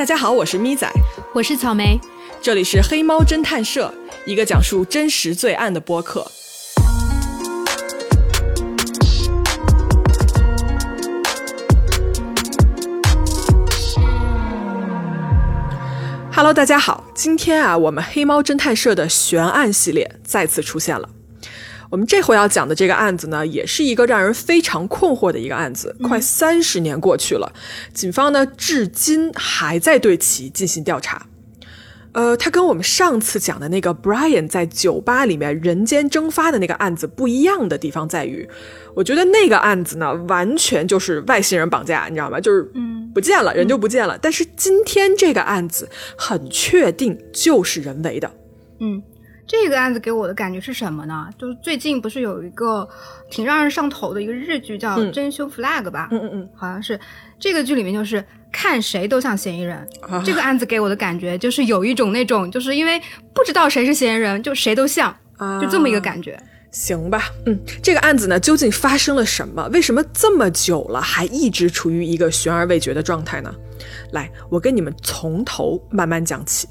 大家好，我是咪仔，我是草莓，这里是黑猫侦探社，一个讲述真实罪案的播客。Hello，大家好，今天啊，我们黑猫侦探社的悬案系列再次出现了。我们这回要讲的这个案子呢，也是一个让人非常困惑的一个案子。快三十年过去了，警方呢至今还在对其进行调查。呃，它跟我们上次讲的那个 Brian 在酒吧里面人间蒸发的那个案子不一样的地方在于，我觉得那个案子呢，完全就是外星人绑架，你知道吗？就是嗯，不见了，人就不见了。但是今天这个案子很确定就是人为的，嗯。这个案子给我的感觉是什么呢？就是最近不是有一个挺让人上头的一个日剧叫《真凶 flag》吧？嗯嗯嗯，好像是这个剧里面就是看谁都像嫌疑人。这个案子给我的感觉就是有一种那种，就是因为不知道谁是嫌疑人，就谁都像，就这么一个感觉。行吧，嗯，这个案子呢究竟发生了什么？为什么这么久了还一直处于一个悬而未决的状态呢？来，我跟你们从头慢慢讲起。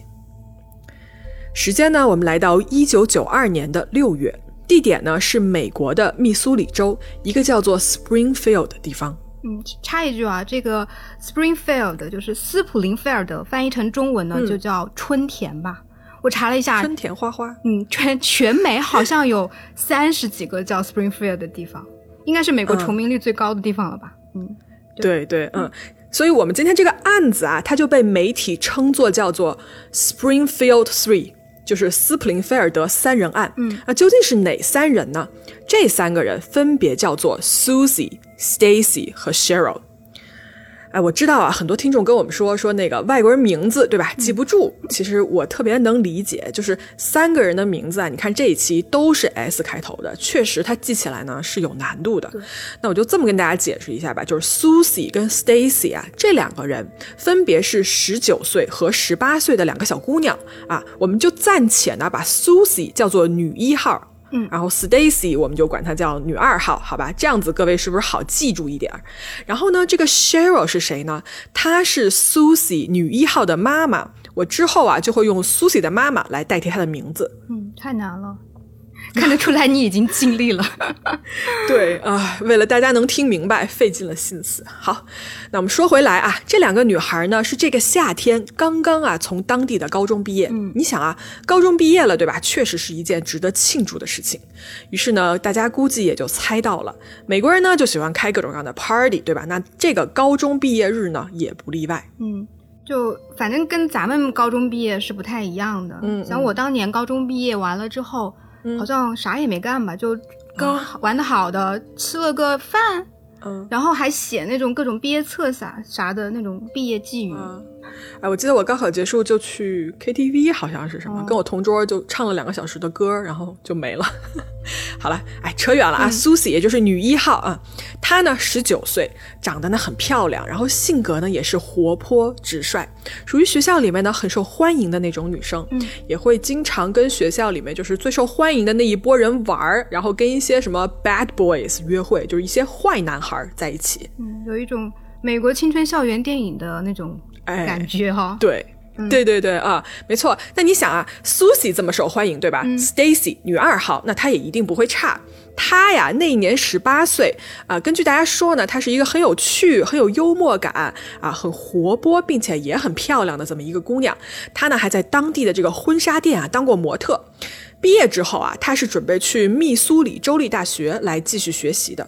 时间呢？我们来到一九九二年的六月，地点呢是美国的密苏里州一个叫做 Springfield 的地方。嗯，插一句啊，这个 Springfield 就是斯普林菲尔德，翻译成中文呢就叫春田吧。我查了一下，春田花花。嗯，全全美好像有三十几个叫 Springfield 的地方，应该是美国重名率最高的地方了吧？嗯，对对，嗯。所以我们今天这个案子啊，它就被媒体称作叫做 Springfield Three。就是斯普林菲尔德三人案，嗯，那究竟是哪三人呢？这三个人分别叫做 Susie、Stacy 和 Cheryl。哎，我知道啊，很多听众跟我们说说那个外国人名字，对吧？记不住。其实我特别能理解，就是三个人的名字啊，你看这一期都是 S 开头的，确实他记起来呢是有难度的。那我就这么跟大家解释一下吧，就是 Susie 跟 Stacy 啊，这两个人分别是十九岁和十八岁的两个小姑娘啊，我们就暂且呢把 Susie 叫做女一号。嗯，然后 Stacy 我们就管她叫女二号，好吧？这样子各位是不是好记住一点？然后呢，这个 Cheryl 是谁呢？她是 Susie 女一号的妈妈。我之后啊就会用 Susie 的妈妈来代替她的名字。嗯，太难了。看得出来你已经尽力了，对啊，为了大家能听明白，费尽了心思。好，那我们说回来啊，这两个女孩呢是这个夏天刚刚啊从当地的高中毕业。嗯，你想啊，高中毕业了，对吧？确实是一件值得庆祝的事情。于是呢，大家估计也就猜到了，美国人呢就喜欢开各种各样的 party，对吧？那这个高中毕业日呢也不例外。嗯，就反正跟咱们高中毕业是不太一样的。嗯，像我当年高中毕业完了之后。好像啥也没干吧，就跟玩的好的吃了个饭，嗯，然后还写那种各种毕业册啥啥的那种毕业寄语。哎，我记得我高考结束就去 KTV，好像是什么，跟我同桌就唱了两个小时的歌，然后就没了。好了，哎，扯远了啊。Susie 也就是女一号啊，她呢十九岁，长得呢很漂亮，然后性格呢也是活泼直率，属于学校里面呢很受欢迎的那种女生，嗯，也会经常跟学校里面就是最受欢迎的那一波人玩儿，然后跟一些什么 bad boys 约会，就是一些坏男孩在一起。嗯，有一种美国青春校园电影的那种。感觉哈，对，对对对啊，没错。那你想啊，Susie 这么受欢迎，对吧？Stacy 女二号，那她也一定不会差。她呀，那一年十八岁啊。根据大家说呢，她是一个很有趣、很有幽默感啊，很活泼，并且也很漂亮的这么一个姑娘。她呢，还在当地的这个婚纱店啊当过模特。毕业之后啊，她是准备去密苏里州立大学来继续学习的。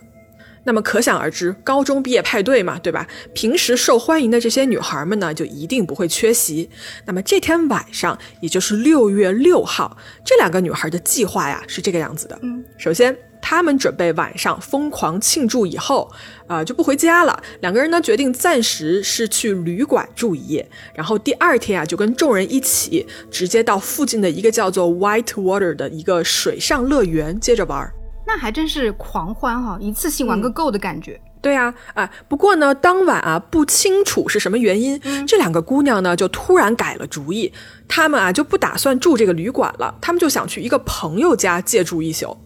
那么可想而知，高中毕业派对嘛，对吧？平时受欢迎的这些女孩们呢，就一定不会缺席。那么这天晚上，也就是六月六号，这两个女孩的计划呀是这个样子的。嗯，首先，她们准备晚上疯狂庆祝以后，啊，就不回家了。两个人呢决定暂时是去旅馆住一夜，然后第二天啊就跟众人一起直接到附近的一个叫做 White Water 的一个水上乐园接着玩。那还真是狂欢哈，一次性玩个够的感觉。对啊，啊，不过呢，当晚啊，不清楚是什么原因，这两个姑娘呢就突然改了主意，她们啊就不打算住这个旅馆了，她们就想去一个朋友家借住一宿。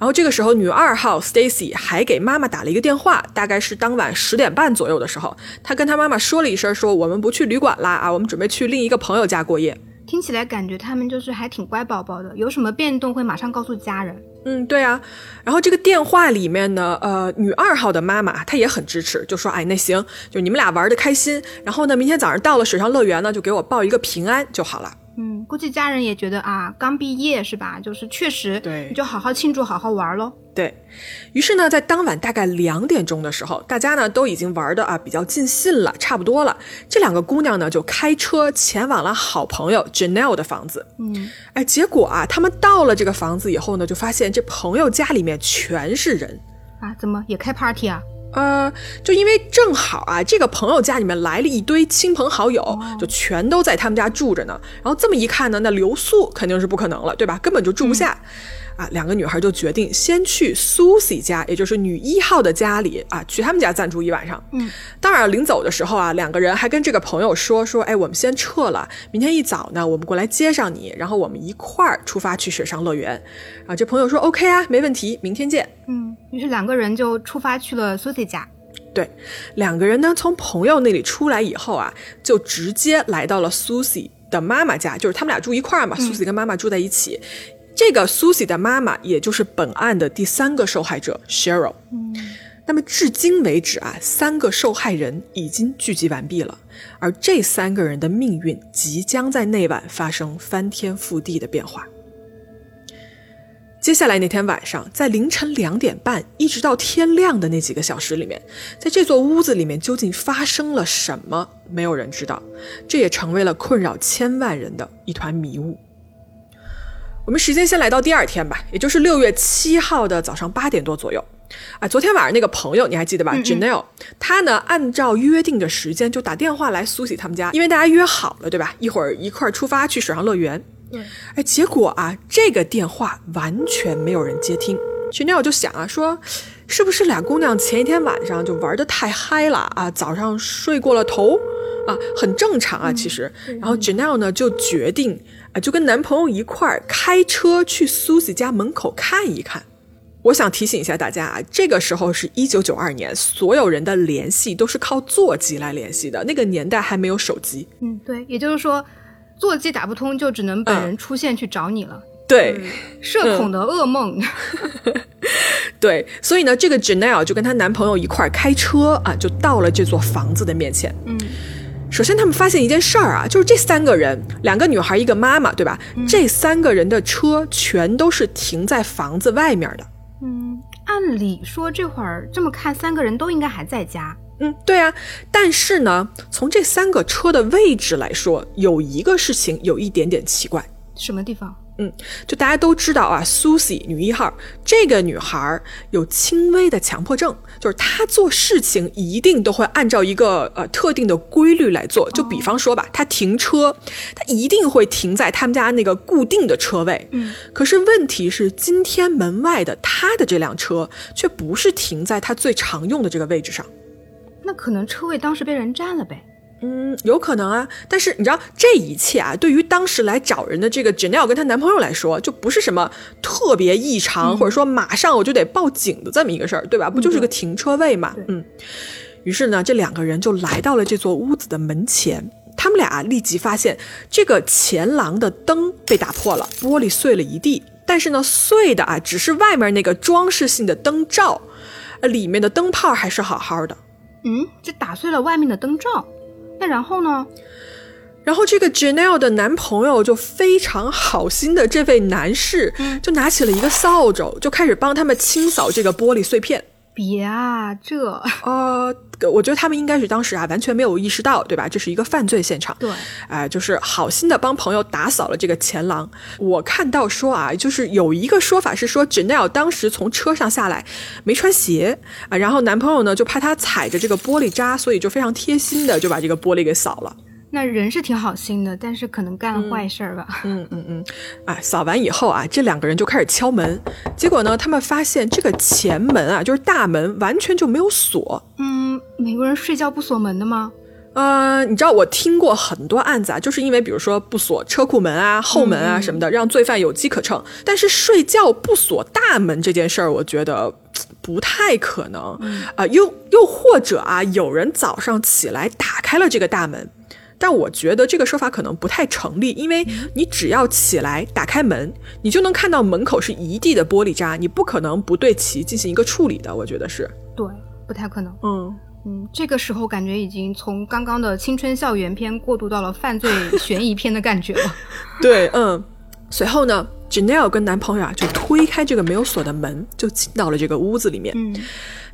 然后这个时候，女二号 Stacy 还给妈妈打了一个电话，大概是当晚十点半左右的时候，她跟她妈妈说了一声，说我们不去旅馆啦，啊，我们准备去另一个朋友家过夜。听起来感觉他们就是还挺乖宝宝的，有什么变动会马上告诉家人。嗯，对啊。然后这个电话里面呢，呃，女二号的妈妈她也很支持，就说，哎，那行，就你们俩玩的开心，然后呢，明天早上到了水上乐园呢，就给我报一个平安就好了。嗯，估计家人也觉得啊，刚毕业是吧？就是确实，对，你就好好庆祝，好好玩喽。对于是呢，在当晚大概两点钟的时候，大家呢都已经玩的啊比较尽兴了，差不多了。这两个姑娘呢就开车前往了好朋友 Janelle 的房子。嗯，哎，结果啊，他们到了这个房子以后呢，就发现这朋友家里面全是人啊，怎么也开 party 啊？呃，就因为正好啊，这个朋友家里面来了一堆亲朋好友，就全都在他们家住着呢。然后这么一看呢，那留宿肯定是不可能了，对吧？根本就住不下。啊，两个女孩就决定先去 Susie 家，也就是女一号的家里啊，去他们家暂住一晚上。嗯，当然临走的时候啊，两个人还跟这个朋友说说，哎，我们先撤了，明天一早呢，我们过来接上你，然后我们一块儿出发去水上乐园。啊，这朋友说 OK 啊，没问题，明天见。嗯，于是两个人就出发去了 Susie 家。对，两个人呢从朋友那里出来以后啊，就直接来到了 Susie 的妈妈家，就是他们俩住一块儿嘛，Susie 跟妈妈住在一起。这个 Susie 的妈妈，也就是本案的第三个受害者 Cheryl。那么至今为止啊，三个受害人已经聚集完毕了，而这三个人的命运即将在那晚发生翻天覆地的变化。接下来那天晚上，在凌晨两点半一直到天亮的那几个小时里面，在这座屋子里面究竟发生了什么，没有人知道，这也成为了困扰千万人的一团迷雾。我们时间先来到第二天吧，也就是六月七号的早上八点多左右。啊，昨天晚上那个朋友你还记得吧？Janelle，他呢按照约定的时间就打电话来苏西他们家，因为大家约好了，对吧？一会儿一块儿出发去水上乐园。对，哎，结果啊，这个电话完全没有人接听。Janelle 就想啊，说是不是俩姑娘前一天晚上就玩的太嗨了啊？早上睡过了头啊，很正常啊，其实。然后 Janelle 呢就决定。啊，就跟男朋友一块儿开车去 Susie 家门口看一看。我想提醒一下大家啊，这个时候是一九九二年，所有人的联系都是靠座机来联系的。那个年代还没有手机。嗯，对，也就是说，座机打不通，就只能本人出现去找你了。对，社恐的噩梦。对，所以呢，这个 Janelle 就跟她男朋友一块儿开车啊，就到了这座房子的面前。嗯。首先，他们发现一件事儿啊，就是这三个人，两个女孩，一个妈妈，对吧？这三个人的车全都是停在房子外面的。嗯，按理说这会儿这么看，三个人都应该还在家。嗯，对啊。但是呢，从这三个车的位置来说，有一个事情有一点点奇怪。什么地方？嗯，就大家都知道啊，Susie 女一号这个女孩有轻微的强迫症，就是她做事情一定都会按照一个呃特定的规律来做。就比方说吧，她停车，她一定会停在他们家那个固定的车位。嗯，可是问题是，今天门外的她的这辆车却不是停在她最常用的这个位置上。那可能车位当时被人占了呗。嗯，有可能啊，但是你知道这一切啊，对于当时来找人的这个 Janelle 跟她男朋友来说，就不是什么特别异常，或者说马上我就得报警的这么一个事儿，对吧？不就是个停车位嘛？嗯。于是呢，这两个人就来到了这座屋子的门前，他们俩立即发现这个前廊的灯被打破了，玻璃碎了一地，但是呢，碎的啊只是外面那个装饰性的灯罩，呃，里面的灯泡还是好好的。嗯，这打碎了外面的灯罩。那然后呢？然后这个 Janelle 的男朋友就非常好心的这位男士，就拿起了一个扫帚，就开始帮他们清扫这个玻璃碎片。别啊，这 呃，我觉得他们应该是当时啊完全没有意识到，对吧？这是一个犯罪现场。对，哎，就是好心的帮朋友打扫了这个前廊。我看到说啊，就是有一个说法是说，Janelle 当时从车上下来没穿鞋啊，然后男朋友呢就怕她踩着这个玻璃渣，所以就非常贴心的就把这个玻璃给扫了。那人是挺好心的，但是可能干了坏事儿吧。嗯嗯嗯，啊，扫完以后啊，这两个人就开始敲门，结果呢，他们发现这个前门啊，就是大门完全就没有锁。嗯，美国人睡觉不锁门的吗？呃，你知道我听过很多案子啊，就是因为比如说不锁车库门啊、后门啊什么的，让罪犯有机可乘。但是睡觉不锁大门这件事儿，我觉得不太可能啊。又又或者啊，有人早上起来打开了这个大门，但我觉得这个说法可能不太成立，因为你只要起来打开门，你就能看到门口是一地的玻璃渣，你不可能不对其进行一个处理的。我觉得是对，不太可能。嗯。嗯，这个时候感觉已经从刚刚的青春校园片过渡到了犯罪悬疑片的感觉了。对，嗯。随后呢，Janelle 跟男朋友啊就推开这个没有锁的门，就进到了这个屋子里面。嗯，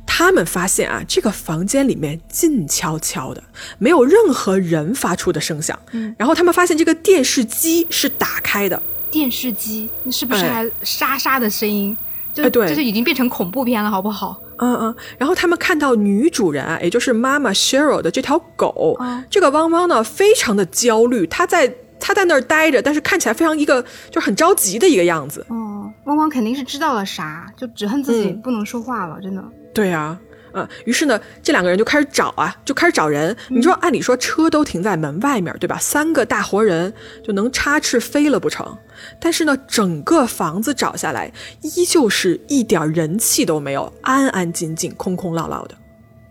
他们发现啊，这个房间里面静悄悄的，没有任何人发出的声响。嗯，然后他们发现这个电视机是打开的。电视机，那是不是还沙沙的声音？就对，就是已经变成恐怖片了，好不好？嗯嗯，然后他们看到女主人啊，也就是妈妈 Cheryl 的这条狗，这个汪汪呢，非常的焦虑，它在它在那儿待着，但是看起来非常一个就很着急的一个样子。哦，汪汪肯定是知道了啥，就只恨自己不能说话了，真的。对呀。嗯，于是呢，这两个人就开始找啊，就开始找人。你说，按理说车都停在门外面，对吧？三个大活人就能插翅飞了不成？但是呢，整个房子找下来，依旧是一点人气都没有，安安静静，空空落落的。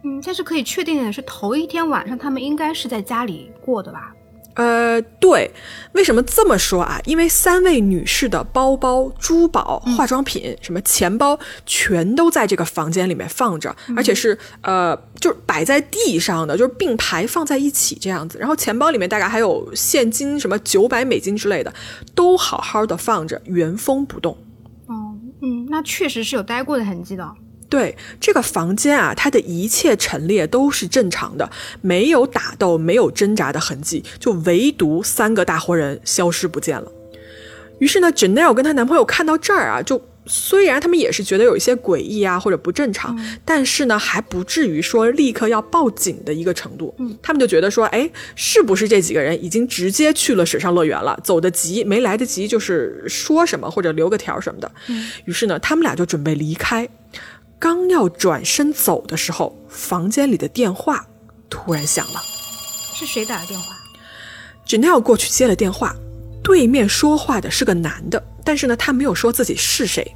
嗯，但是可以确定的是，头一天晚上他们应该是在家里过的吧？呃，对，为什么这么说啊？因为三位女士的包包、珠宝、化妆品、什么钱包，全都在这个房间里面放着，而且是呃，就是摆在地上的，就是并排放在一起这样子。然后钱包里面大概还有现金，什么九百美金之类的，都好好的放着，原封不动。哦，嗯，那确实是有待过的痕迹的。对这个房间啊，它的一切陈列都是正常的，没有打斗、没有挣扎的痕迹，就唯独三个大活人消失不见了。于是呢，Janelle 跟她男朋友看到这儿啊，就虽然他们也是觉得有一些诡异啊或者不正常，但是呢，还不至于说立刻要报警的一个程度。嗯，他们就觉得说，哎，是不是这几个人已经直接去了水上乐园了？走得急，没来得及就是说什么或者留个条什么的。嗯，于是呢，他们俩就准备离开。刚要转身走的时候，房间里的电话突然响了。是谁打的电话？Janelle 过去接了电话，对面说话的是个男的，但是呢，他没有说自己是谁。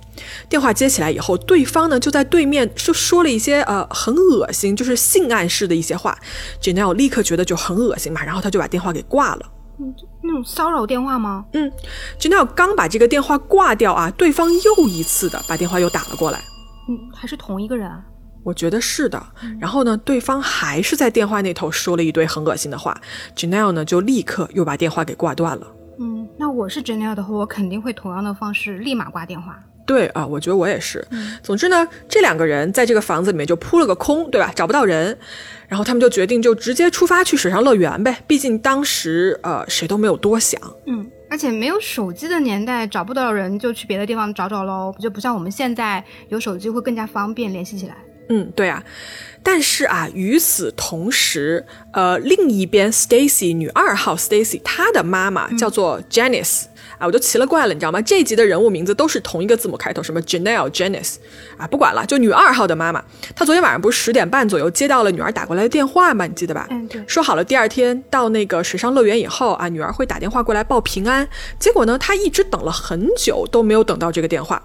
电话接起来以后，对方呢就在对面就说了一些呃很恶心，就是性暗示的一些话。Janelle 立刻觉得就很恶心嘛，然后他就把电话给挂了。嗯，那种骚扰电话吗？嗯，Janelle 刚把这个电话挂掉啊，对方又一次的把电话又打了过来。还是同一个人，我觉得是的。然后呢，对方还是在电话那头说了一堆很恶心的话。Janelle 呢，就立刻又把电话给挂断了。嗯，那我是 Janelle 的话，我肯定会同样的方式立马挂电话。对啊，我觉得我也是。总之呢，这两个人在这个房子里面就扑了个空，对吧？找不到人，然后他们就决定就直接出发去水上乐园呗。毕竟当时呃谁都没有多想。嗯。而且没有手机的年代，找不到人就去别的地方找找喽，就不像我们现在有手机会更加方便联系起来。嗯，对啊。但是啊，与此同时，呃，另一边，Stacy 女二号 Stacy 她的妈妈叫做 Janice。啊，我就奇了怪了，你知道吗？这一集的人物名字都是同一个字母开头，什么 Janelle、Janice，啊，不管了，就女二号的妈妈，她昨天晚上不是十点半左右接到了女儿打过来的电话吗？你记得吧？嗯，对。说好了第二天到那个水上乐园以后啊，女儿会打电话过来报平安。结果呢，她一直等了很久都没有等到这个电话。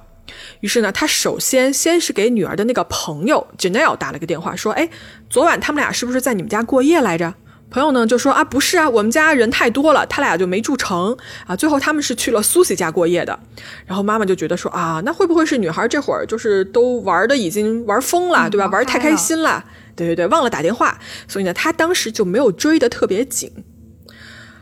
于是呢，她首先先是给女儿的那个朋友 Janelle 打了个电话，说：“哎，昨晚他们俩是不是在你们家过夜来着？”朋友呢就说啊，不是啊，我们家人太多了，他俩就没住成啊。最后他们是去了苏西家过夜的。然后妈妈就觉得说啊，那会不会是女孩这会儿就是都玩的已经玩疯了，对吧？玩太开心了，对对对，忘了打电话。所以呢，他当时就没有追得特别紧。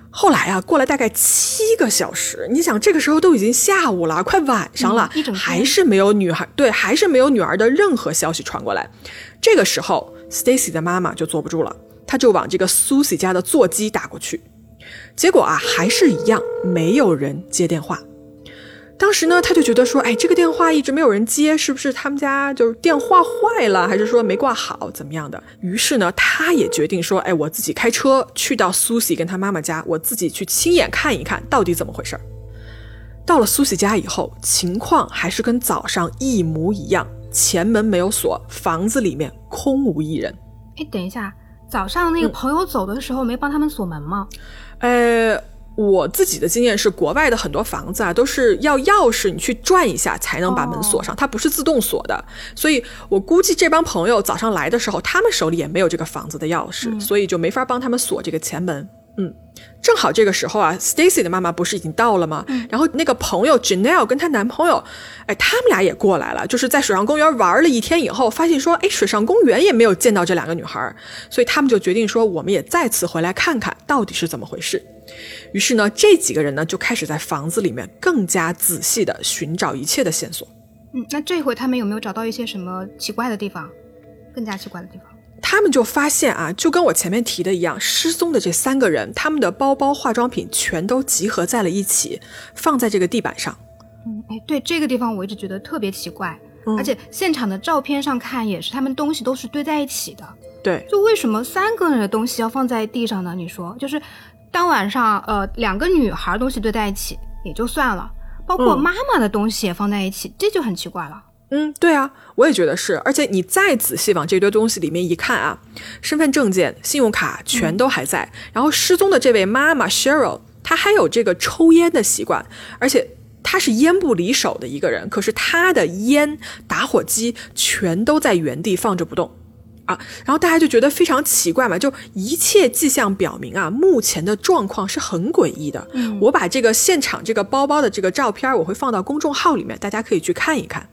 后来啊，过了大概七个小时，你想这个时候都已经下午了，快晚上了，还是没有女孩，对，还是没有女儿的任何消息传过来。这个时候，Stacy 的妈妈就坐不住了。他就往这个苏西家的座机打过去，结果啊，还是一样，没有人接电话。当时呢，他就觉得说，哎，这个电话一直没有人接，是不是他们家就是电话坏了，还是说没挂好，怎么样的？于是呢，他也决定说，哎，我自己开车去到苏西跟他妈妈家，我自己去亲眼看一看到底怎么回事。到了苏西家以后，情况还是跟早上一模一样，前门没有锁，房子里面空无一人。哎，等一下。早上那个朋友走的时候没帮他们锁门吗？呃，我自己的经验是，国外的很多房子啊都是要钥匙你去转一下才能把门锁上，它不是自动锁的。所以我估计这帮朋友早上来的时候，他们手里也没有这个房子的钥匙，所以就没法帮他们锁这个前门。嗯，正好这个时候啊，Stacy 的妈妈不是已经到了吗？然后那个朋友 Janelle 跟她男朋友，哎，他们俩也过来了，就是在水上公园玩了一天以后，发现说，哎，水上公园也没有见到这两个女孩，所以他们就决定说，我们也再次回来看看到底是怎么回事。于是呢，这几个人呢就开始在房子里面更加仔细的寻找一切的线索。嗯，那这回他们有没有找到一些什么奇怪的地方？更加奇怪的地方？他们就发现啊，就跟我前面提的一样，失踪的这三个人，他们的包包、化妆品全都集合在了一起，放在这个地板上。嗯，哎，对这个地方我一直觉得特别奇怪，而且现场的照片上看也是，他们东西都是堆在一起的。对，就为什么三个人的东西要放在地上呢？你说，就是当晚上，呃，两个女孩东西堆在一起也就算了，包括妈妈的东西也放在一起，这就很奇怪了。嗯，对啊，我也觉得是。而且你再仔细往这堆东西里面一看啊，身份证件、信用卡全都还在。然后失踪的这位妈妈 Cheryl，她还有这个抽烟的习惯，而且她是烟不离手的一个人。可是她的烟、打火机全都在原地放着不动啊。然后大家就觉得非常奇怪嘛，就一切迹象表明啊，目前的状况是很诡异的。嗯，我把这个现场这个包包的这个照片，我会放到公众号里面，大家可以去看一看。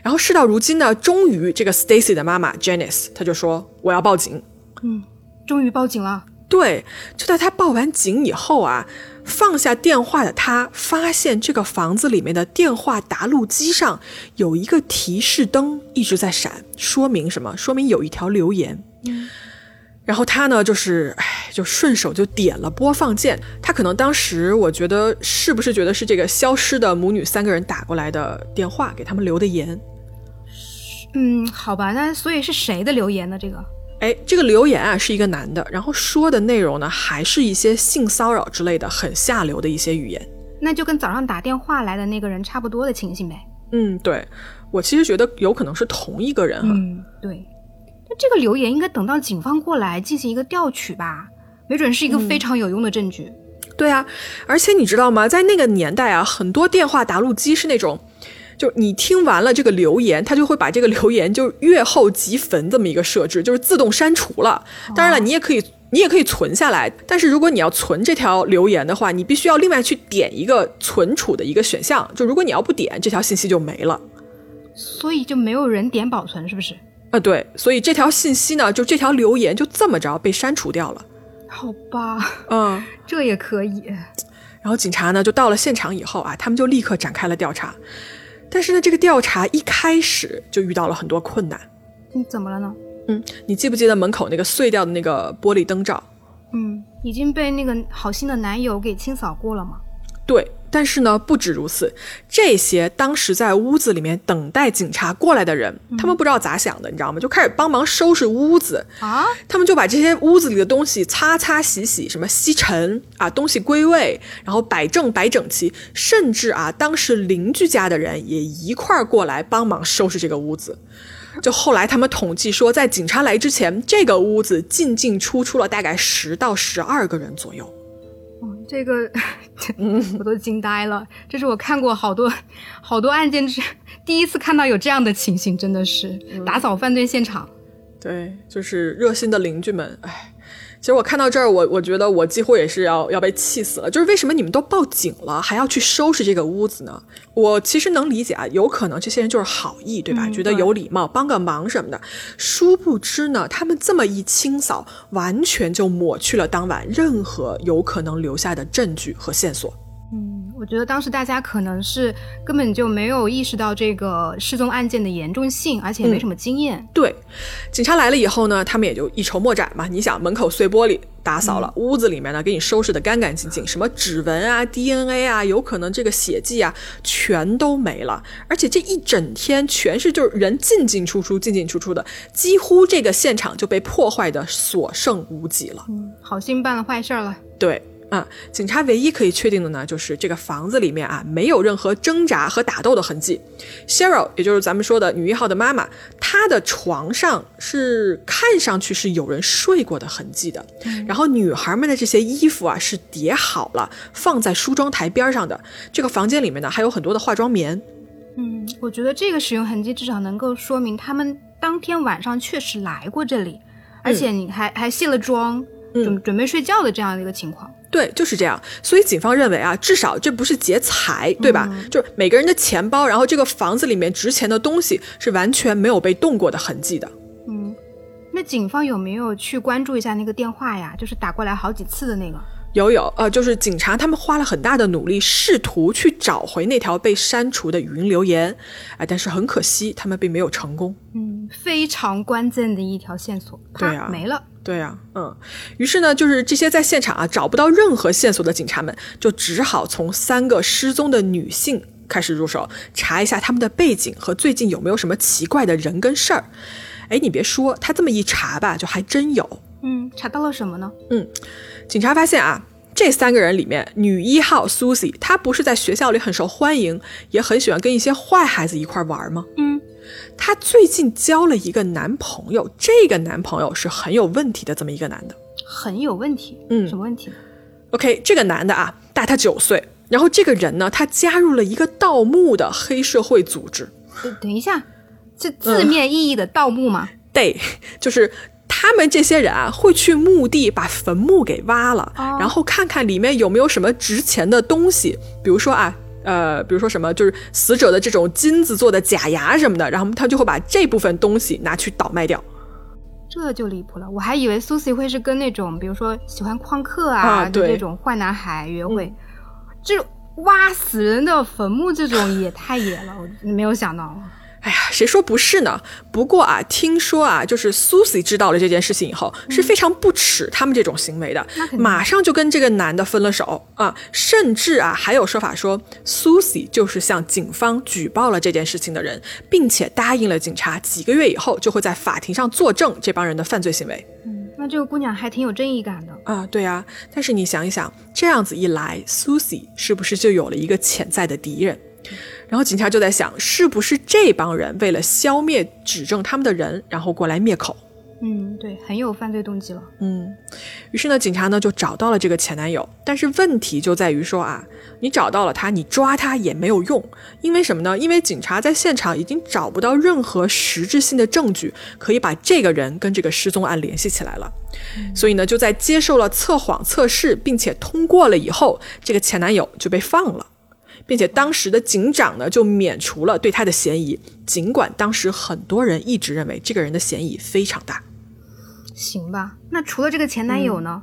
嗯，然后事到如今呢，终于这个 Stacy 的妈妈 Janice，她就说我要报警。嗯，终于报警了。对，就在她报完警以后啊，放下电话的她发现这个房子里面的电话答录机上有一个提示灯一直在闪，说明什么？说明有一条留言。嗯。然后他呢，就是哎，就顺手就点了播放键。他可能当时，我觉得是不是觉得是这个消失的母女三个人打过来的电话，给他们留的言？嗯，好吧，那所以是谁的留言呢？这个，哎，这个留言啊是一个男的，然后说的内容呢还是一些性骚扰之类的，很下流的一些语言。那就跟早上打电话来的那个人差不多的情形呗。嗯，对，我其实觉得有可能是同一个人哈。嗯，对。那这个留言应该等到警方过来进行一个调取吧，没准是一个非常有用的证据。对啊，而且你知道吗？在那个年代啊，很多电话答录机是那种，就你听完了这个留言，它就会把这个留言就阅后即焚这么一个设置，就是自动删除了。当然了，你也可以你也可以存下来，但是如果你要存这条留言的话，你必须要另外去点一个存储的一个选项。就如果你要不点，这条信息就没了。所以就没有人点保存，是不是？啊，对，所以这条信息呢，就这条留言就这么着被删除掉了。好吧，嗯，这也可以。然后警察呢就到了现场以后啊，他们就立刻展开了调查。但是呢，这个调查一开始就遇到了很多困难。嗯，怎么了呢？嗯，你记不记得门口那个碎掉的那个玻璃灯罩？嗯，已经被那个好心的男友给清扫过了吗？对。但是呢，不止如此，这些当时在屋子里面等待警察过来的人，他们不知道咋想的，你知道吗？就开始帮忙收拾屋子啊，他们就把这些屋子里的东西擦擦洗洗，什么吸尘啊，东西归位，然后摆正摆整齐，甚至啊，当时邻居家的人也一块儿过来帮忙收拾这个屋子。就后来他们统计说，在警察来之前，这个屋子进进出出了大概十到十二个人左右。这个，我都惊呆了。这是我看过好多好多案件之第一次看到有这样的情形，真的是打扫犯罪现场。对，就是热心的邻居们，哎。其实我看到这儿，我我觉得我几乎也是要要被气死了。就是为什么你们都报警了，还要去收拾这个屋子呢？我其实能理解啊，有可能这些人就是好意，对吧？觉得有礼貌，帮个忙什么的。殊不知呢，他们这么一清扫，完全就抹去了当晚任何有可能留下的证据和线索。嗯，我觉得当时大家可能是根本就没有意识到这个失踪案件的严重性，而且也没什么经验。对，警察来了以后呢，他们也就一筹莫展嘛。你想，门口碎玻璃打扫了，屋子里面呢给你收拾的干干净净，什么指纹啊、DNA 啊，有可能这个血迹啊，全都没了。而且这一整天全是就是人进进出出、进进出出的，几乎这个现场就被破坏的所剩无几了。嗯，好心办了坏事了。对。啊，警察唯一可以确定的呢，就是这个房子里面啊没有任何挣扎和打斗的痕迹。Cheryl，也就是咱们说的女一号的妈妈，她的床上是看上去是有人睡过的痕迹的。然后女孩们的这些衣服啊是叠好了放在梳妆台边上的。这个房间里面呢还有很多的化妆棉。嗯，我觉得这个使用痕迹至少能够说明他们当天晚上确实来过这里，而且你还还卸了妆，准准备睡觉的这样的一个情况。对，就是这样。所以警方认为啊，至少这不是劫财，对吧？就是每个人的钱包，然后这个房子里面值钱的东西是完全没有被动过的痕迹的。嗯，那警方有没有去关注一下那个电话呀？就是打过来好几次的那个。有有，呃，就是警察他们花了很大的努力，试图去找回那条被删除的语音留言，哎，但是很可惜，他们并没有成功。嗯，非常关键的一条线索，对啊，没了。对呀，嗯，于是呢，就是这些在现场啊找不到任何线索的警察们，就只好从三个失踪的女性开始入手，查一下他们的背景和最近有没有什么奇怪的人跟事儿。哎，你别说，他这么一查吧，就还真有。嗯，查到了什么呢？嗯，警察发现啊，这三个人里面，女一号 Susie，她不是在学校里很受欢迎，也很喜欢跟一些坏孩子一块玩吗？嗯。她最近交了一个男朋友，这个男朋友是很有问题的，这么一个男的，很有问题。嗯，什么问题？OK，这个男的啊，大他九岁，然后这个人呢，他加入了一个盗墓的黑社会组织。等一下，这字面意义的盗墓吗？对，就是他们这些人啊，会去墓地把坟墓给挖了，然后看看里面有没有什么值钱的东西，比如说啊。呃，比如说什么，就是死者的这种金子做的假牙什么的，然后他就会把这部分东西拿去倒卖掉。这就离谱了，我还以为苏西会是跟那种，比如说喜欢旷课啊的这种坏男孩约会，这挖死人的坟墓这种也太野了，我没有想到。哎呀，谁说不是呢？不过啊，听说啊，就是 Susie 知道了这件事情以后，是非常不耻他们这种行为的，马上就跟这个男的分了手啊，甚至啊，还有说法说 Susie 就是向警方举报了这件事情的人，并且答应了警察，几个月以后就会在法庭上作证这帮人的犯罪行为。嗯，那这个姑娘还挺有正义感的啊。对啊，但是你想一想，这样子一来，Susie 是不是就有了一个潜在的敌人？然后警察就在想，是不是这帮人为了消灭指证他们的人，然后过来灭口？嗯，对，很有犯罪动机了。嗯，于是呢，警察呢就找到了这个前男友，但是问题就在于说啊，你找到了他，你抓他也没有用，因为什么呢？因为警察在现场已经找不到任何实质性的证据可以把这个人跟这个失踪案联系起来了。所以呢，就在接受了测谎测试并且通过了以后，这个前男友就被放了。并且当时的警长呢，就免除了对他的嫌疑，尽管当时很多人一直认为这个人的嫌疑非常大。行吧，那除了这个前男友呢？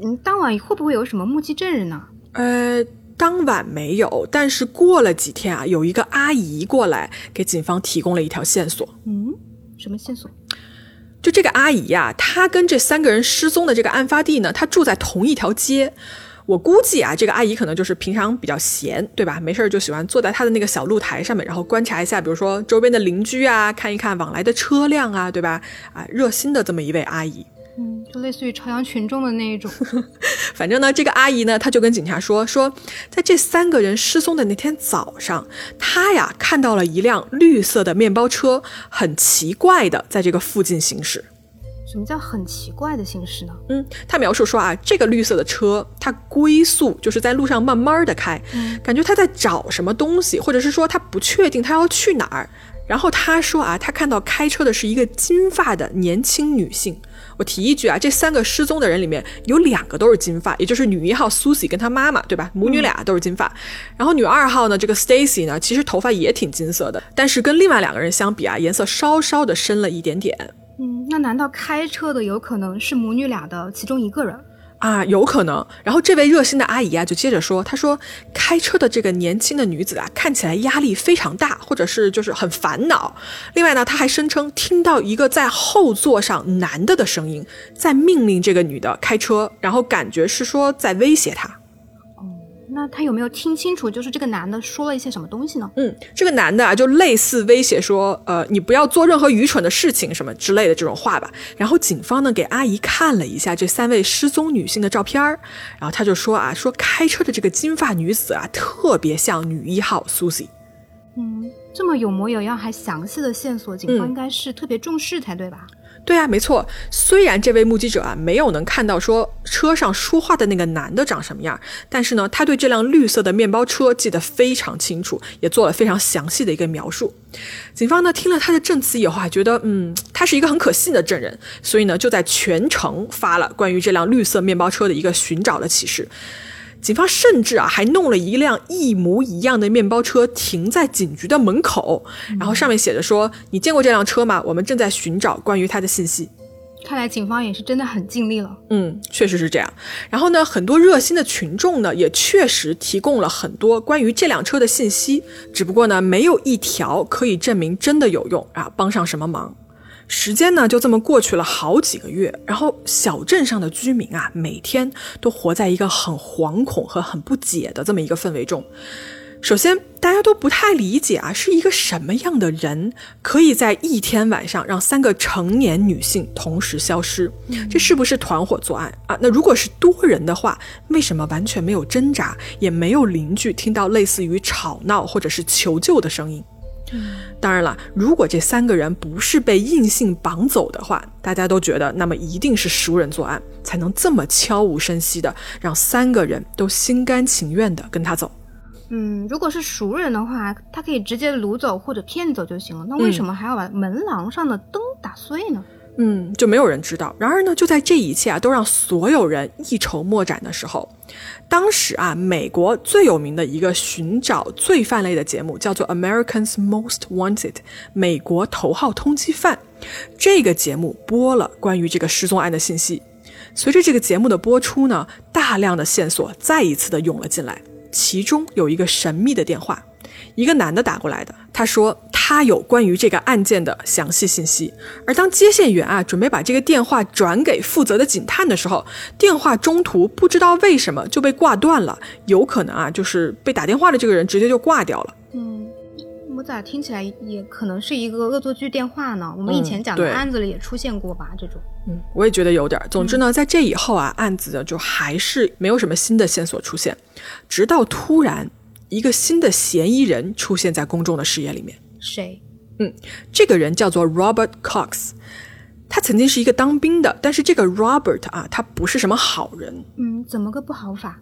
嗯，当晚会不会有什么目击证人呢？呃，当晚没有，但是过了几天啊，有一个阿姨过来给警方提供了一条线索。嗯，什么线索？就这个阿姨呀，她跟这三个人失踪的这个案发地呢，她住在同一条街。我估计啊，这个阿姨可能就是平常比较闲，对吧？没事儿就喜欢坐在她的那个小露台上面，然后观察一下，比如说周边的邻居啊，看一看往来的车辆啊，对吧？啊，热心的这么一位阿姨，嗯，就类似于朝阳群众的那一种。反正呢，这个阿姨呢，她就跟警察说，说在这三个人失踪的那天早上，她呀看到了一辆绿色的面包车，很奇怪的在这个附近行驶。什么叫很奇怪的形式呢？嗯，他描述说啊，这个绿色的车，它龟速，就是在路上慢慢的开，感觉他在找什么东西，或者是说他不确定他要去哪儿。然后他说啊，他看到开车的是一个金发的年轻女性。我提一句啊，这三个失踪的人里面有两个都是金发，也就是女一号 Susie 跟她妈妈，对吧？母女俩都是金发。然后女二号呢，这个 Stacy 呢，其实头发也挺金色的，但是跟另外两个人相比啊，颜色稍稍的深了一点点。嗯，那难道开车的有可能是母女俩的其中一个人啊？有可能。然后这位热心的阿姨啊，就接着说，她说开车的这个年轻的女子啊，看起来压力非常大，或者是就是很烦恼。另外呢，她还声称听到一个在后座上男的的声音，在命令这个女的开车，然后感觉是说在威胁她。那他有没有听清楚？就是这个男的说了一些什么东西呢？嗯，这个男的啊，就类似威胁说，呃，你不要做任何愚蠢的事情，什么之类的这种话吧。然后警方呢，给阿姨看了一下这三位失踪女性的照片儿，然后他就说啊，说开车的这个金发女子啊，特别像女一号 Susie。嗯，这么有模有样还详细的线索，警方应该是特别重视才对吧？对啊，没错。虽然这位目击者啊没有能看到说车上说话的那个男的长什么样，但是呢，他对这辆绿色的面包车记得非常清楚，也做了非常详细的一个描述。警方呢听了他的证词以后啊，觉得嗯，他是一个很可信的证人，所以呢就在全城发了关于这辆绿色面包车的一个寻找的启事。警方甚至啊，还弄了一辆一模一样的面包车停在警局的门口，然后上面写着说：“你见过这辆车吗？我们正在寻找关于它的信息。”看来警方也是真的很尽力了。嗯，确实是这样。然后呢，很多热心的群众呢，也确实提供了很多关于这辆车的信息，只不过呢，没有一条可以证明真的有用啊，帮上什么忙。时间呢就这么过去了好几个月，然后小镇上的居民啊，每天都活在一个很惶恐和很不解的这么一个氛围中。首先，大家都不太理解啊，是一个什么样的人可以在一天晚上让三个成年女性同时消失？这是不是团伙作案啊？那如果是多人的话，为什么完全没有挣扎，也没有邻居听到类似于吵闹或者是求救的声音？当然了，如果这三个人不是被硬性绑走的话，大家都觉得那么一定是熟人作案，才能这么悄无声息的让三个人都心甘情愿的跟他走。嗯，如果是熟人的话，他可以直接掳走或者骗走就行了，那为什么还要把门廊上的灯打碎呢？嗯，嗯就没有人知道。然而呢，就在这一切啊都让所有人一筹莫展的时候，当时啊，美国最有名的一个寻找罪犯类的节目叫做《Americans Most Wanted》，美国头号通缉犯。这个节目播了关于这个失踪案的信息。随着这个节目的播出呢，大量的线索再一次的涌了进来，其中有一个神秘的电话。一个男的打过来的，他说他有关于这个案件的详细信息。而当接线员啊准备把这个电话转给负责的警探的时候，电话中途不知道为什么就被挂断了。有可能啊，就是被打电话的这个人直接就挂掉了。嗯，我咋听起来也可能是一个恶作剧电话呢？我们以前讲的案子里也出现过吧？这种，嗯，我也觉得有点。总之呢，在这以后啊，案子就还是没有什么新的线索出现，直到突然。一个新的嫌疑人出现在公众的视野里面。谁？嗯，这个人叫做 Robert Cox，他曾经是一个当兵的，但是这个 Robert 啊，他不是什么好人。嗯，怎么个不好法？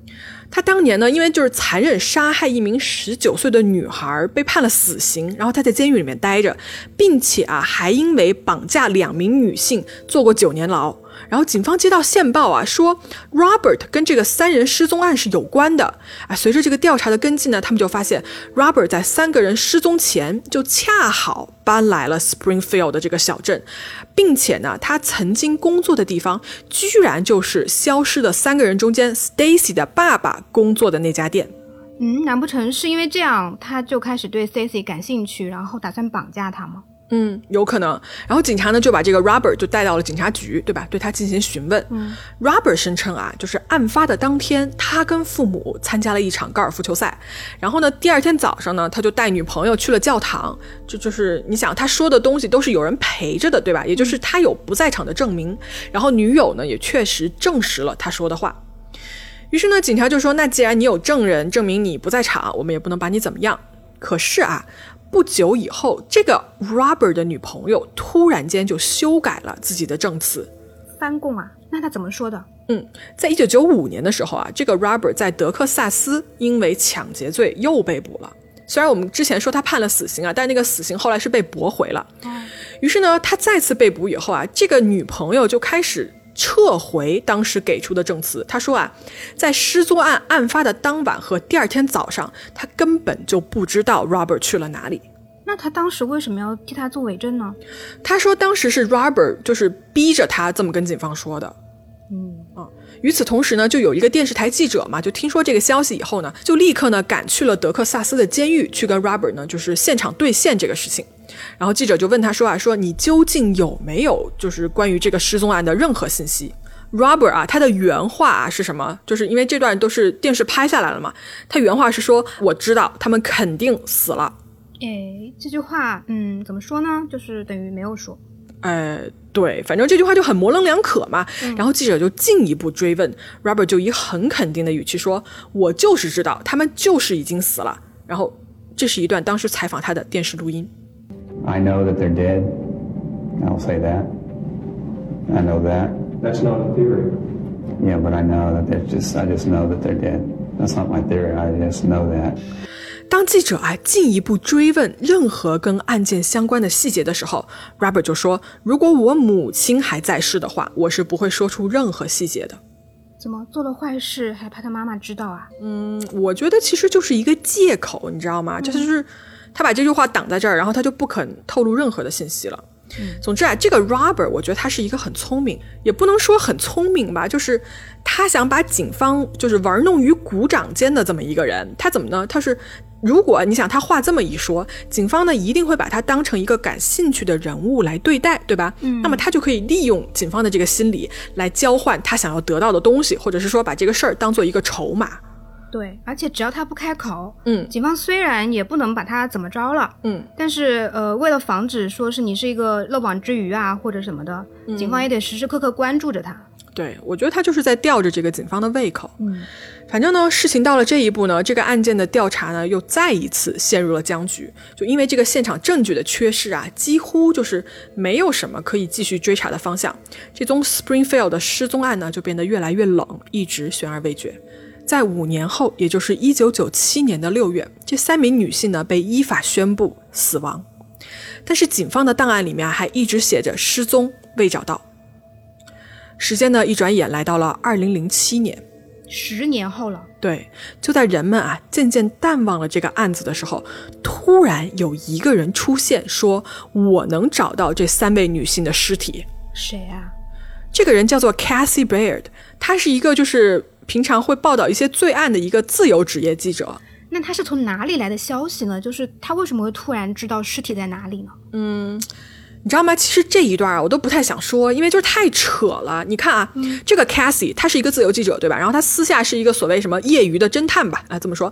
他当年呢，因为就是残忍杀害一名十九岁的女孩，被判了死刑，然后他在监狱里面待着，并且啊，还因为绑架两名女性坐过九年牢。然后警方接到线报啊，说 Robert 跟这个三人失踪案是有关的啊。随着这个调查的跟进呢，他们就发现 Robert 在三个人失踪前就恰好搬来了 Springfield 的这个小镇，并且呢，他曾经工作的地方居然就是消失的三个人中间 Stacy 的爸爸工作的那家店。嗯，难不成是因为这样他就开始对 Stacy 感兴趣，然后打算绑架他吗？嗯，有可能。然后警察呢就把这个 Robert 就带到了警察局，对吧？对他进行询问。Robert 声称啊，就是案发的当天，他跟父母参加了一场高尔夫球赛。然后呢，第二天早上呢，他就带女朋友去了教堂。就就是你想，他说的东西都是有人陪着的，对吧？也就是他有不在场的证明。然后女友呢也确实证实了他说的话。于是呢，警察就说：“那既然你有证人证明你不在场，我们也不能把你怎么样。”可是啊。不久以后，这个 Robert 的女朋友突然间就修改了自己的证词，翻供啊？那他怎么说的？嗯，在一九九五年的时候啊，这个 Robert 在德克萨斯因为抢劫罪又被捕了。虽然我们之前说他判了死刑啊，但那个死刑后来是被驳回了。于是呢，他再次被捕以后啊，这个女朋友就开始。撤回当时给出的证词。他说啊，在失踪案案发的当晚和第二天早上，他根本就不知道 Robert 去了哪里。那他当时为什么要替他做伪证呢？他说当时是 Robert 就是逼着他这么跟警方说的。嗯啊。与此同时呢，就有一个电视台记者嘛，就听说这个消息以后呢，就立刻呢赶去了德克萨斯的监狱，去跟 Robert 呢就是现场兑现这个事情。然后记者就问他说啊，说你究竟有没有就是关于这个失踪案的任何信息 Robert 啊，他的原话啊是什么？就是因为这段都是电视拍下来了嘛。他原话是说：“我知道他们肯定死了。”哎，这句话，嗯，怎么说呢？就是等于没有说。呃，对，反正这句话就很模棱两可嘛。然后记者就进一步追问，Robert 就以很肯定的语气说：“我就是知道他们就是已经死了。”然后这是一段当时采访他的电视录音。I know that they're dead. I'll say that. I know that. That's not a theory. Yeah, but I know that they're just, I just know that they're dead. That's not my theory. I just know that. 当记者啊进一步追问任何跟案件相关的细节的时候，Robert 就说：“如果我母亲还在世的话，我是不会说出任何细节的。”怎么做了坏事还怕他妈妈知道啊？嗯，我觉得其实就是一个借口，你知道吗？就是他把这句话挡在这儿，然后他就不肯透露任何的信息了。总之啊，这个 Robert 我觉得他是一个很聪明，也不能说很聪明吧，就是他想把警方就是玩弄于股掌间的这么一个人。他怎么呢？他是如果你想他话这么一说，警方呢一定会把他当成一个感兴趣的人物来对待，对吧？嗯，那么他就可以利用警方的这个心理来交换他想要得到的东西，或者是说把这个事儿当做一个筹码。对，而且只要他不开口，嗯，警方虽然也不能把他怎么着了，嗯，但是呃，为了防止说是你是一个漏网之鱼啊或者什么的，警方也得时时刻刻关注着他。对，我觉得他就是在吊着这个警方的胃口。嗯，反正呢，事情到了这一步呢，这个案件的调查呢又再一次陷入了僵局，就因为这个现场证据的缺失啊，几乎就是没有什么可以继续追查的方向。这宗 Springfield 的失踪案呢就变得越来越冷，一直悬而未决。在五年后，也就是一九九七年的六月，这三名女性呢被依法宣布死亡，但是警方的档案里面还一直写着失踪未找到。时间呢一转眼来到了二零零七年，十年后了。对，就在人们啊渐渐淡忘了这个案子的时候，突然有一个人出现，说我能找到这三位女性的尸体。谁啊？这个人叫做 Cassie Baird，他是一个就是。平常会报道一些罪案的一个自由职业记者，那他是从哪里来的消息呢？就是他为什么会突然知道尸体在哪里呢？嗯，你知道吗？其实这一段啊，我都不太想说，因为就是太扯了。你看啊，这个 Cassie 他是一个自由记者，对吧？然后他私下是一个所谓什么业余的侦探吧？啊，这么说，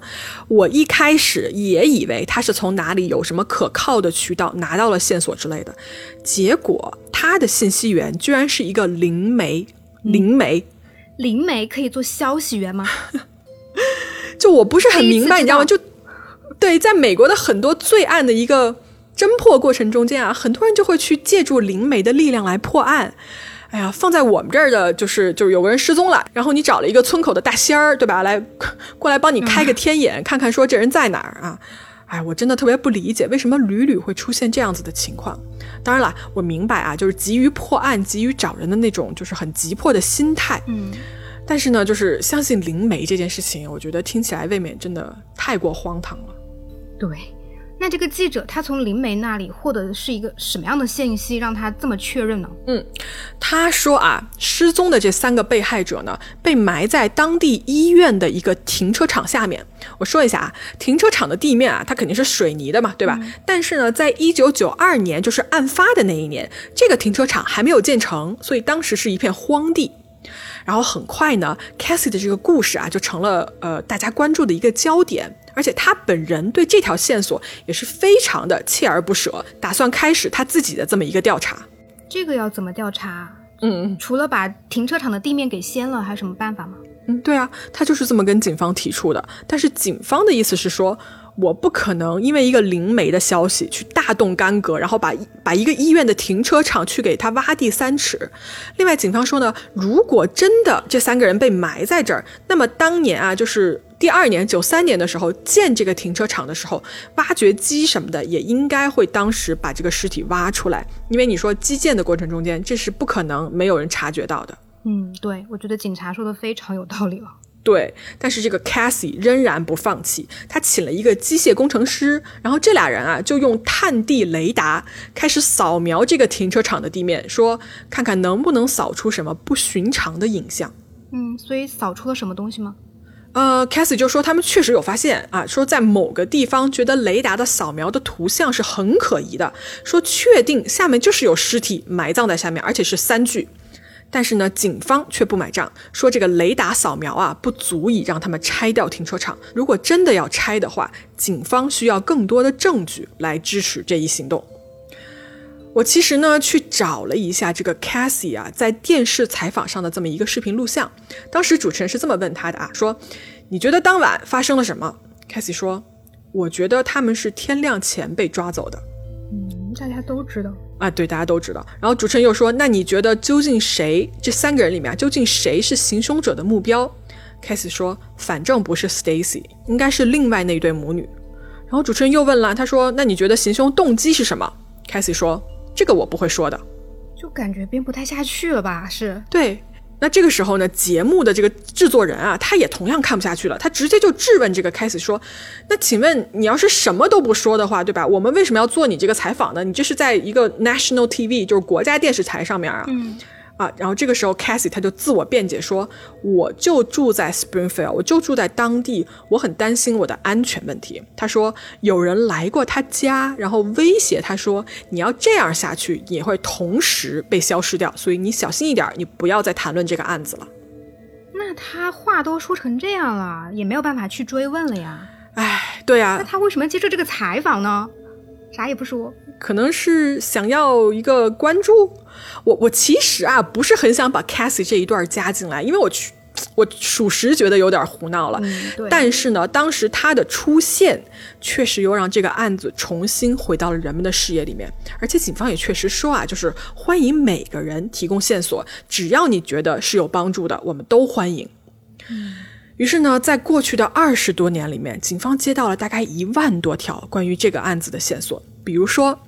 我一开始也以为他是从哪里有什么可靠的渠道拿到了线索之类的，结果他的信息源居然是一个灵媒，灵媒。灵媒可以做消息源吗？就我不是很明白，你知道吗？就对，在美国的很多罪案的一个侦破过程中间啊，很多人就会去借助灵媒的力量来破案。哎呀，放在我们这儿的就是就是有个人失踪了，然后你找了一个村口的大仙儿，对吧？来过来帮你开个天眼，看看说这人在哪儿啊？哎，我真的特别不理解，为什么屡屡会出现这样子的情况。当然了，我明白啊，就是急于破案、急于找人的那种，就是很急迫的心态。嗯，但是呢，就是相信灵媒这件事情，我觉得听起来未免真的太过荒唐了。对。那这个记者他从灵媒那里获得的是一个什么样的信息，让他这么确认呢？嗯，他说啊，失踪的这三个被害者呢，被埋在当地医院的一个停车场下面。我说一下啊，停车场的地面啊，它肯定是水泥的嘛，对吧？但是呢，在一九九二年，就是案发的那一年，这个停车场还没有建成，所以当时是一片荒地。然后很快呢，Cassie 的这个故事啊，就成了呃大家关注的一个焦点。而且他本人对这条线索也是非常的锲而不舍，打算开始他自己的这么一个调查。这个要怎么调查？嗯，除了把停车场的地面给掀了，还有什么办法吗？嗯，对啊，他就是这么跟警方提出的。但是警方的意思是说。我不可能因为一个灵媒的消息去大动干戈，然后把把一个医院的停车场去给他挖地三尺。另外，警方说呢，如果真的这三个人被埋在这儿，那么当年啊，就是第二年九三年的时候建这个停车场的时候，挖掘机什么的也应该会当时把这个尸体挖出来，因为你说基建的过程中间，这是不可能没有人察觉到的。嗯，对，我觉得警察说的非常有道理了。对，但是这个 Cassie 仍然不放弃，他请了一个机械工程师，然后这俩人啊就用探地雷达开始扫描这个停车场的地面，说看看能不能扫出什么不寻常的影像。嗯，所以扫出了什么东西吗？呃，Cassie 就说他们确实有发现啊，说在某个地方觉得雷达的扫描的图像是很可疑的，说确定下面就是有尸体埋葬在下面，而且是三具。但是呢，警方却不买账，说这个雷达扫描啊不足以让他们拆掉停车场。如果真的要拆的话，警方需要更多的证据来支持这一行动。我其实呢去找了一下这个 Cassie 啊在电视采访上的这么一个视频录像，当时主持人是这么问他的啊，说你觉得当晚发生了什么？Cassie 说，我觉得他们是天亮前被抓走的。嗯，大家都知道。啊，对，大家都知道。然后主持人又说：“那你觉得究竟谁？这三个人里面究竟谁是行凶者的目标？”？Cassie 说：“反正不是 Stacy，应该是另外那对母女。”然后主持人又问了，他说：“那你觉得行凶动机是什么？”凯西说：“这个我不会说的。”就感觉编不太下去了吧？是对。那这个时候呢，节目的这个制作人啊，他也同样看不下去了，他直接就质问这个凯西说：“那请问你要是什么都不说的话，对吧？我们为什么要做你这个采访呢？你这是在一个 national TV，就是国家电视台上面啊。”啊，然后这个时候，Cassie 他就自我辩解说：“我就住在 Springfield，我就住在当地，我很担心我的安全问题。”他说：“有人来过他家，然后威胁他说，你要这样下去，也会同时被消失掉，所以你小心一点，你不要再谈论这个案子了。”那他话都说成这样了，也没有办法去追问了呀。哎，对呀。那他为什么接受这个采访呢？啥也不说。可能是想要一个关注，我我其实啊不是很想把 Cassie 这一段加进来，因为我去 我属实觉得有点胡闹了。但是呢，当时他的出现确实又让这个案子重新回到了人们的视野里面，而且警方也确实说啊，就是欢迎每个人提供线索，只要你觉得是有帮助的，我们都欢迎。于是呢，在过去的二十多年里面，警方接到了大概一万多条关于这个案子的线索。比如说，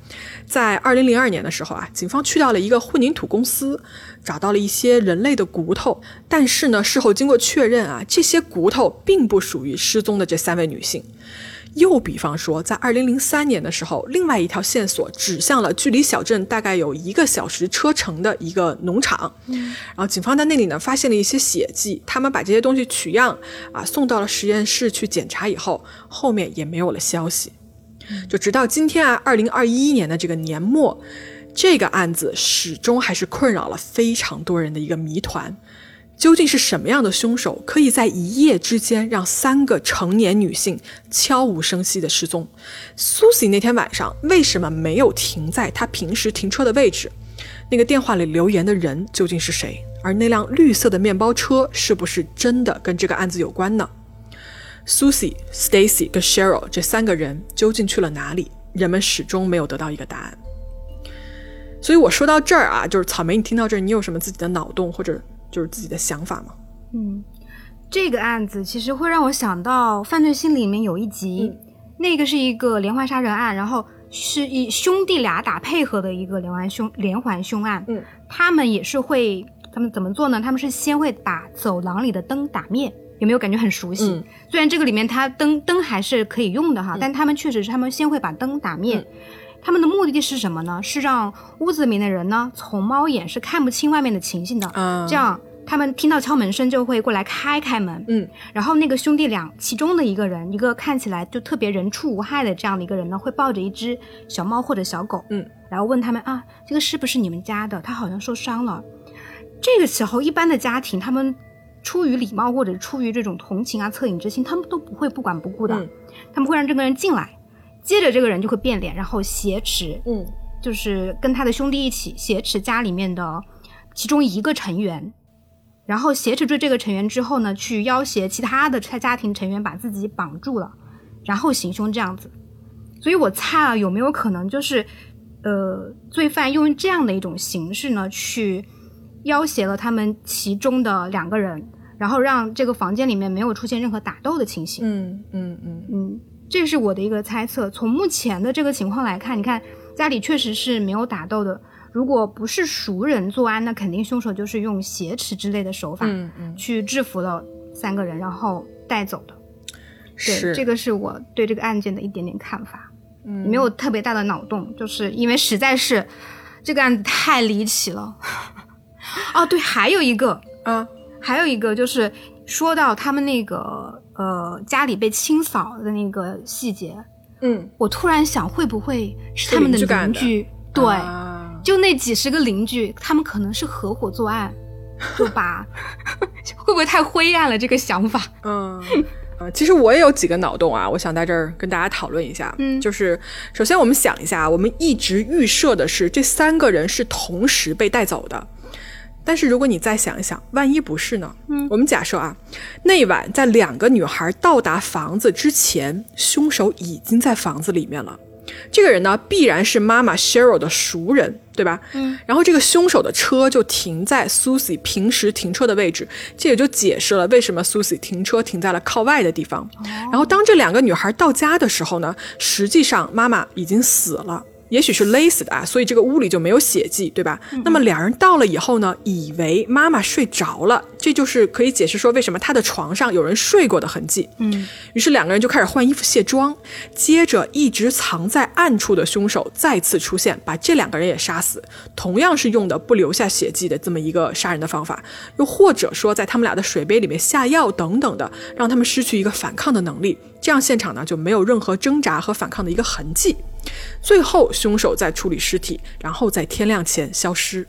在二零零二年的时候啊，警方去到了一个混凝土公司，找到了一些人类的骨头。但是呢，事后经过确认啊，这些骨头并不属于失踪的这三位女性。又比方说，在二零零三年的时候，另外一条线索指向了距离小镇大概有一个小时车程的一个农场。然后警方在那里呢发现了一些血迹，他们把这些东西取样啊送到了实验室去检查以后，后面也没有了消息。就直到今天啊，二零二一年的这个年末，这个案子始终还是困扰了非常多人的一个谜团。究竟是什么样的凶手，可以在一夜之间让三个成年女性悄无声息的失踪？Susie 那天晚上为什么没有停在她平时停车的位置？那个电话里留言的人究竟是谁？而那辆绿色的面包车是不是真的跟这个案子有关呢？Susie、Stacy 跟 Cheryl 这三个人究竟去了哪里？人们始终没有得到一个答案。所以我说到这儿啊，就是草莓，你听到这儿，你有什么自己的脑洞或者就是自己的想法嘛？嗯，这个案子其实会让我想到《犯罪心理》里面有一集，那个是一个连环杀人案，然后是以兄弟俩打配合的一个连环凶连环凶案。嗯，他们也是会，他们怎么做呢？他们是先会把走廊里的灯打灭。有没有感觉很熟悉？虽然这个里面它灯灯还是可以用的哈，但他们确实是他们先会把灯打灭。他们的目的是什么呢？是让屋子里面的人呢从猫眼是看不清外面的情形的。嗯这样他们听到敲门声就会过来开开门。嗯，然后那个兄弟俩其中的一个人，一个看起来就特别人畜无害的这样的一个人呢，会抱着一只小猫或者小狗。嗯，然后问他们啊，这个是不是你们家的？他好像受伤了。这个时候，一般的家庭他们。出于礼貌或者出于这种同情啊、恻隐之心，他们都不会不管不顾的，他们会让这个人进来，接着这个人就会变脸，然后挟持，嗯，就是跟他的兄弟一起挟持家里面的其中一个成员，然后挟持住这个成员之后呢，去要挟其他的他家庭成员把自己绑住了，然后行凶这样子。所以我猜啊，有没有可能就是，呃，罪犯用这样的一种形式呢，去要挟了他们其中的两个人。然后让这个房间里面没有出现任何打斗的情形。嗯嗯嗯嗯，这是我的一个猜测。从目前的这个情况来看，你看家里确实是没有打斗的。如果不是熟人作案，那肯定凶手就是用挟持之类的手法，嗯嗯，去制服了三个人，然后带走的。是，这个是我对这个案件的一点点看法。嗯，没有特别大的脑洞，就是因为实在是这个案子太离奇了。哦，对，还有一个嗯。还有一个就是说到他们那个呃家里被清扫的那个细节，嗯，我突然想会不会是他们的邻居？对，就那几十个邻居，他们可能是合伙作案，就把 会不会太灰暗了？这个想法，嗯。呃，其实我也有几个脑洞啊，我想在这儿跟大家讨论一下。嗯，就是首先我们想一下，我们一直预设的是这三个人是同时被带走的，但是如果你再想一想，万一不是呢？嗯，我们假设啊，那晚在两个女孩到达房子之前，凶手已经在房子里面了。这个人呢，必然是妈妈 Cheryl 的熟人，对吧？嗯。然后这个凶手的车就停在 Susie 平时停车的位置，这也就解释了为什么 Susie 停车停在了靠外的地方。然后当这两个女孩到家的时候呢，实际上妈妈已经死了。也许是勒死的啊，所以这个屋里就没有血迹，对吧？那么两人到了以后呢，以为妈妈睡着了，这就是可以解释说为什么她的床上有人睡过的痕迹。嗯，于是两个人就开始换衣服卸妆，接着一直藏在暗处的凶手再次出现，把这两个人也杀死，同样是用的不留下血迹的这么一个杀人的方法，又或者说在他们俩的水杯里面下药等等的，让他们失去一个反抗的能力，这样现场呢就没有任何挣扎和反抗的一个痕迹。最后，凶手在处理尸体，然后在天亮前消失。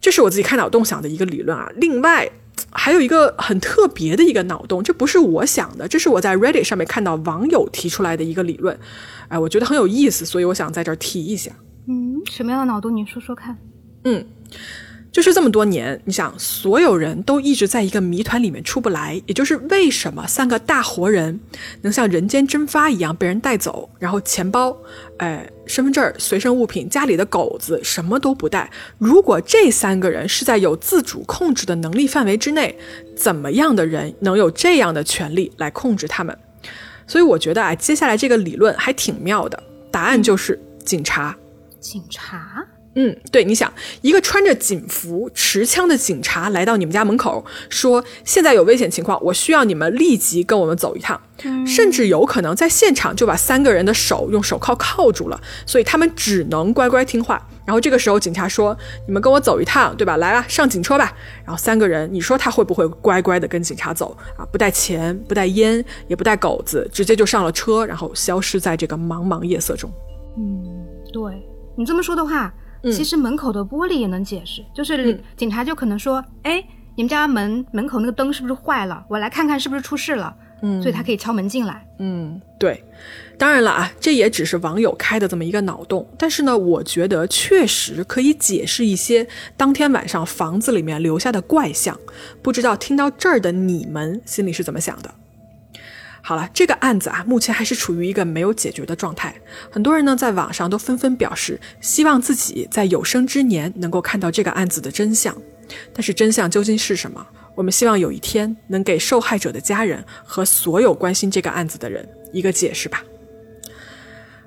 这是我自己开脑洞想的一个理论啊。另外，还有一个很特别的一个脑洞，这不是我想的，这是我在 Reddit 上面看到网友提出来的一个理论。哎，我觉得很有意思，所以我想在这儿提一下。嗯，什么样的脑洞？你说说看。嗯。就是这么多年，你想，所有人都一直在一个谜团里面出不来，也就是为什么三个大活人能像人间蒸发一样被人带走，然后钱包、哎，身份证、随身物品、家里的狗子什么都不带。如果这三个人是在有自主控制的能力范围之内，怎么样的人能有这样的权利来控制他们？所以我觉得啊，接下来这个理论还挺妙的，答案就是警察。警察。嗯，对，你想一个穿着警服、持枪的警察来到你们家门口，说现在有危险情况，我需要你们立即跟我们走一趟，甚至有可能在现场就把三个人的手用手铐铐住了，所以他们只能乖乖听话。然后这个时候警察说：“你们跟我走一趟，对吧？来吧，上警车吧。”然后三个人，你说他会不会乖乖的跟警察走啊？不带钱，不带烟，也不带狗子，直接就上了车，然后消失在这个茫茫夜色中。嗯，对你这么说的话。其实门口的玻璃也能解释，就是警察就可能说：“哎，你们家门门口那个灯是不是坏了？我来看看是不是出事了。”嗯，所以他可以敲门进来。嗯，对。当然了啊，这也只是网友开的这么一个脑洞，但是呢，我觉得确实可以解释一些当天晚上房子里面留下的怪象。不知道听到这儿的你们心里是怎么想的？好了，这个案子啊，目前还是处于一个没有解决的状态。很多人呢，在网上都纷纷表示，希望自己在有生之年能够看到这个案子的真相。但是真相究竟是什么？我们希望有一天能给受害者的家人和所有关心这个案子的人一个解释吧。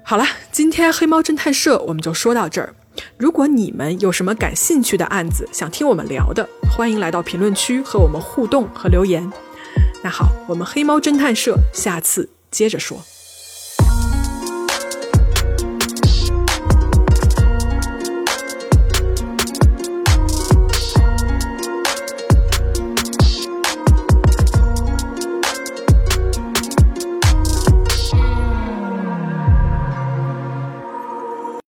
好了，今天黑猫侦探社我们就说到这儿。如果你们有什么感兴趣的案子想听我们聊的，欢迎来到评论区和我们互动和留言。那好，我们黑猫侦探社下次接着说。